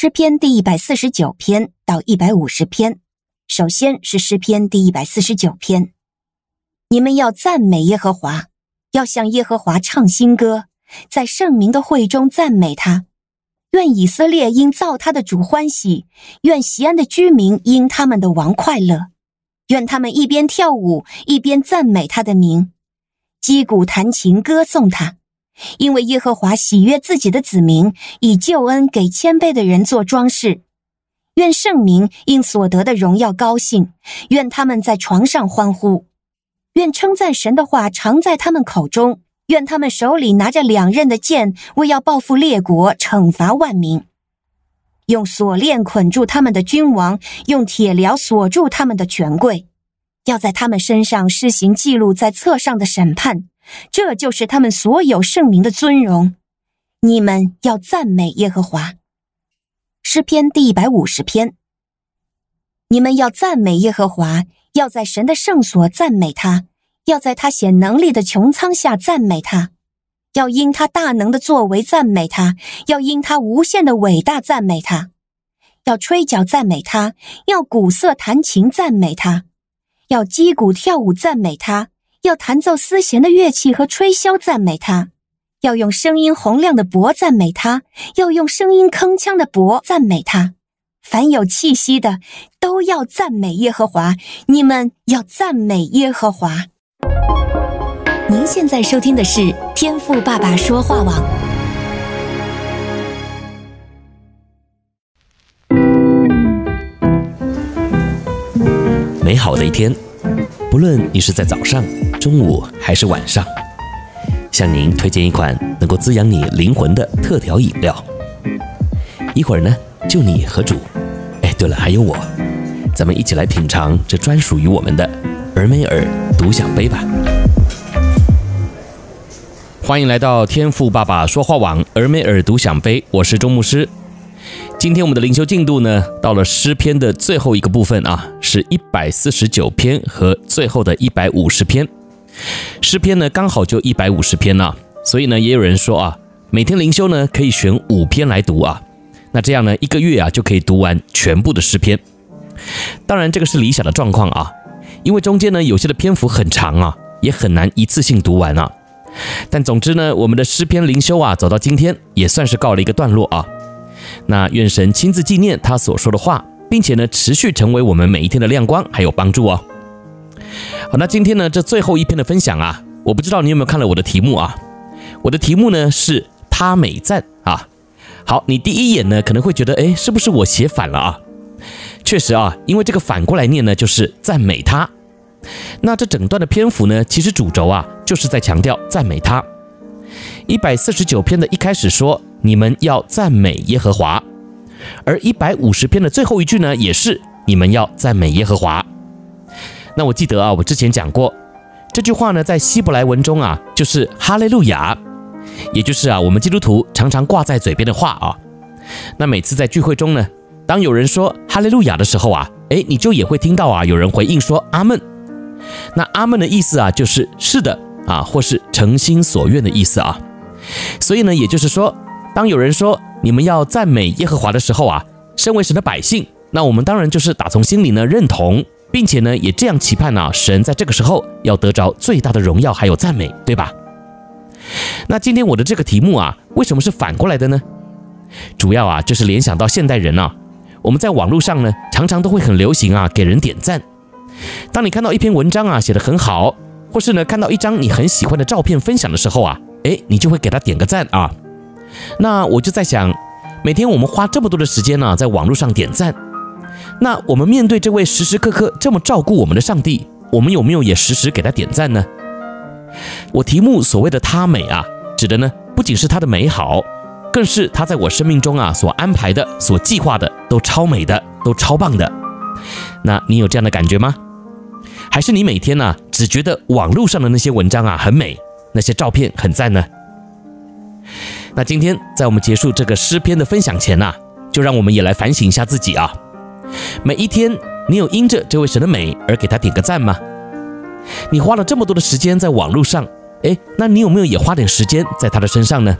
诗篇第一百四十九篇到一百五十篇。首先是诗篇第一百四十九篇，你们要赞美耶和华，要向耶和华唱新歌，在圣民的会中赞美他。愿以色列因造他的主欢喜，愿西安的居民因他们的王快乐。愿他们一边跳舞，一边赞美他的名，击鼓弹琴歌颂他，因为耶和华喜悦自己的子民，以救恩给谦卑的人做装饰。愿圣民因所得的荣耀高兴，愿他们在床上欢呼，愿称赞神的话常在他们口中，愿他们手里拿着两刃的剑，为要报复列国，惩罚万民。用锁链捆住他们的君王，用铁镣锁住他们的权贵，要在他们身上施行记录在册上的审判，这就是他们所有圣名的尊荣。你们要赞美耶和华。诗篇第一百五十篇，你们要赞美耶和华，要在神的圣所赞美他，要在他显能力的穹苍下赞美他。要因他大能的作为赞美他，要因他无限的伟大赞美他，要吹角赞美他，要鼓瑟弹琴赞美他，要击鼓跳舞赞美他，要弹奏丝弦的乐器和吹箫赞美他，要用声音洪亮的鈸赞美他，要用声音铿锵的鈸赞美他。凡有气息的，都要赞美耶和华。你们要赞美耶和华。您现在收听的是天赋爸爸说话网。美好的一天，不论你是在早上、中午还是晚上，向您推荐一款能够滋养你灵魂的特调饮料。一会儿呢，就你和主，哎，对了，还有我，咱们一起来品尝这专属于我们的尔美尔独享杯吧。欢迎来到天赋爸爸说话网尔美尔独享杯，我是钟牧师。今天我们的灵修进度呢，到了诗篇的最后一个部分啊，是一百四十九篇和最后的一百五十篇。诗篇呢刚好就一百五十篇啊，所以呢也有人说啊，每天灵修呢可以选五篇来读啊，那这样呢一个月啊就可以读完全部的诗篇。当然这个是理想的状况啊，因为中间呢有些的篇幅很长啊，也很难一次性读完啊。但总之呢，我们的诗篇灵修啊，走到今天也算是告了一个段落啊。那愿神亲自纪念他所说的话，并且呢，持续成为我们每一天的亮光还有帮助哦。好，那今天呢，这最后一篇的分享啊，我不知道你有没有看了我的题目啊？我的题目呢是他美赞啊。好，你第一眼呢可能会觉得，哎，是不是我写反了啊？确实啊，因为这个反过来念呢，就是赞美他。那这整段的篇幅呢，其实主轴啊，就是在强调赞美他。一百四十九篇的一开始说，你们要赞美耶和华，而一百五十篇的最后一句呢，也是你们要赞美耶和华。那我记得啊，我之前讲过这句话呢，在希伯来文中啊，就是哈利路亚，也就是啊，我们基督徒常常挂在嘴边的话啊。那每次在聚会中呢，当有人说哈利路亚的时候啊，诶，你就也会听到啊，有人回应说阿门。那阿门的意思啊，就是是的啊，或是诚心所愿的意思啊。所以呢，也就是说，当有人说你们要赞美耶和华的时候啊，身为神的百姓，那我们当然就是打从心里呢认同，并且呢也这样期盼啊，神在这个时候要得着最大的荣耀还有赞美，对吧？那今天我的这个题目啊，为什么是反过来的呢？主要啊就是联想到现代人啊，我们在网络上呢常常都会很流行啊给人点赞。当你看到一篇文章啊写得很好，或是呢看到一张你很喜欢的照片分享的时候啊，诶，你就会给他点个赞啊。那我就在想，每天我们花这么多的时间呢，在网络上点赞，那我们面对这位时时刻刻这么照顾我们的上帝，我们有没有也时时给他点赞呢？我题目所谓的他美啊，指的呢不仅是他的美好，更是他在我生命中啊所安排的、所计划的都超美的、都超棒的。那你有这样的感觉吗？还是你每天呢、啊，只觉得网络上的那些文章啊很美，那些照片很赞呢？那今天在我们结束这个诗篇的分享前呢、啊，就让我们也来反省一下自己啊。每一天，你有因着这位神的美而给他点个赞吗？你花了这么多的时间在网络上，哎，那你有没有也花点时间在他的身上呢？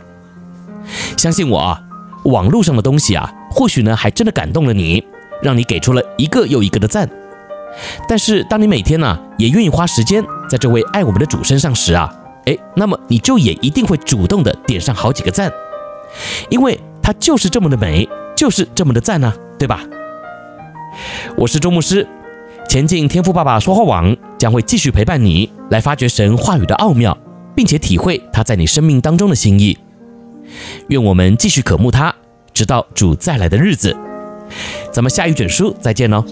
相信我啊，网络上的东西啊，或许呢还真的感动了你，让你给出了一个又一个的赞。但是当你每天呢也愿意花时间在这位爱我们的主身上时啊，哎，那么你就也一定会主动的点上好几个赞，因为他就是这么的美，就是这么的赞呢、对吧？我是周牧师，前进天赋爸爸说话网将会继续陪伴你，来发掘神话语的奥妙，并且体会他在你生命当中的心意。愿我们继续渴慕他，直到主再来的日子。咱们下一卷书再见喽。